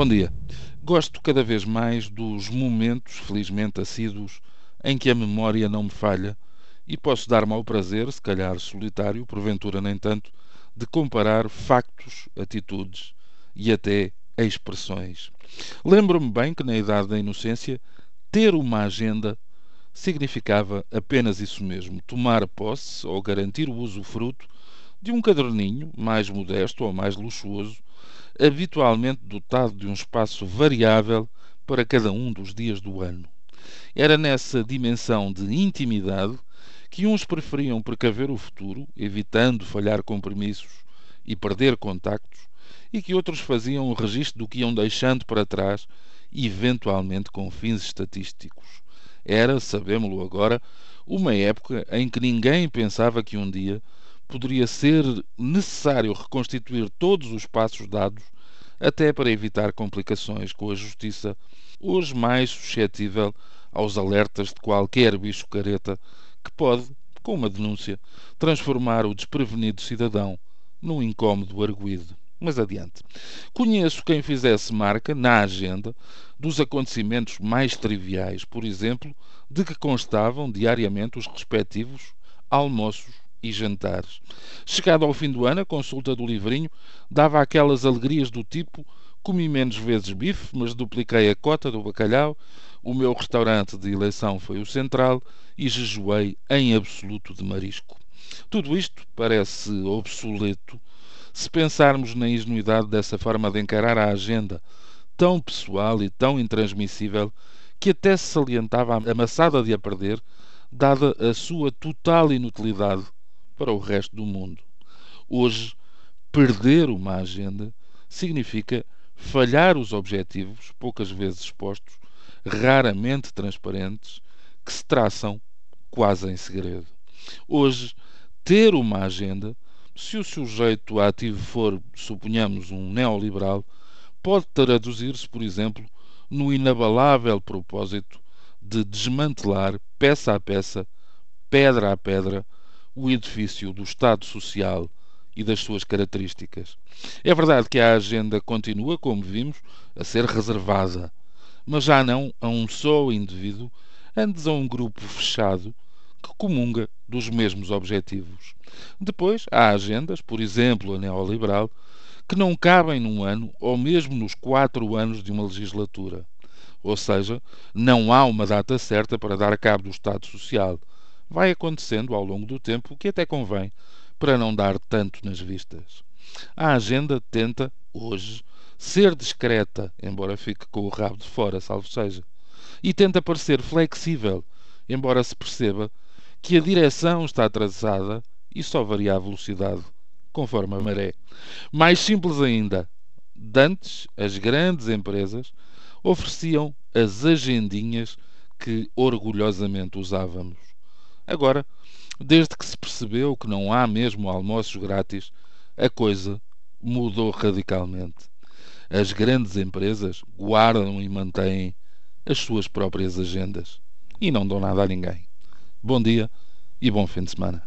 Bom dia. Gosto cada vez mais dos momentos, felizmente assíduos, em que a memória não me falha e posso dar-me ao prazer, se calhar solitário, porventura nem tanto, de comparar factos, atitudes e até expressões. Lembro-me bem que na idade da inocência ter uma agenda significava apenas isso mesmo: tomar posse ou garantir o usufruto de um caderninho mais modesto ou mais luxuoso habitualmente dotado de um espaço variável para cada um dos dias do ano. Era nessa dimensão de intimidade que uns preferiam precaver o futuro, evitando falhar compromissos e perder contactos, e que outros faziam o registro do que iam deixando para trás, eventualmente com fins estatísticos. Era, sabemos-lo agora, uma época em que ninguém pensava que um dia poderia ser necessário reconstituir todos os passos dados, até para evitar complicações com a justiça, hoje mais suscetível aos alertas de qualquer bicho careta que pode, com uma denúncia, transformar o desprevenido cidadão num incómodo arguído. Mas adiante. Conheço quem fizesse marca na agenda dos acontecimentos mais triviais, por exemplo, de que constavam diariamente os respectivos almoços e jantares. Chegado ao fim do ano, a consulta do livrinho dava aquelas alegrias do tipo: comi menos vezes bife, mas dupliquei a cota do bacalhau, o meu restaurante de eleição foi o Central e jejuei em absoluto de marisco. Tudo isto parece obsoleto se pensarmos na ingenuidade dessa forma de encarar a agenda, tão pessoal e tão intransmissível, que até se salientava amassada de a perder, dada a sua total inutilidade para o resto do mundo. Hoje, perder uma agenda significa falhar os objetivos, poucas vezes expostos, raramente transparentes, que se traçam quase em segredo. Hoje, ter uma agenda, se o sujeito ativo for, suponhamos, um neoliberal, pode traduzir-se, por exemplo, no inabalável propósito de desmantelar, peça a peça, pedra a pedra, o edifício do Estado Social e das suas características. É verdade que a agenda continua, como vimos, a ser reservada, mas já não a um só indivíduo, antes a um grupo fechado que comunga dos mesmos objetivos. Depois, há agendas, por exemplo, a neoliberal, que não cabem num ano ou mesmo nos quatro anos de uma legislatura. Ou seja, não há uma data certa para dar cabo do Estado Social vai acontecendo ao longo do tempo, o que até convém, para não dar tanto nas vistas. A agenda tenta, hoje, ser discreta, embora fique com o rabo de fora, salvo seja, e tenta parecer flexível, embora se perceba que a direção está traçada e só varia a velocidade conforme a maré. Mais simples ainda, dantes as grandes empresas ofereciam as agendinhas que orgulhosamente usávamos. Agora, desde que se percebeu que não há mesmo almoços grátis, a coisa mudou radicalmente. As grandes empresas guardam e mantêm as suas próprias agendas e não dão nada a ninguém. Bom dia e bom fim de semana.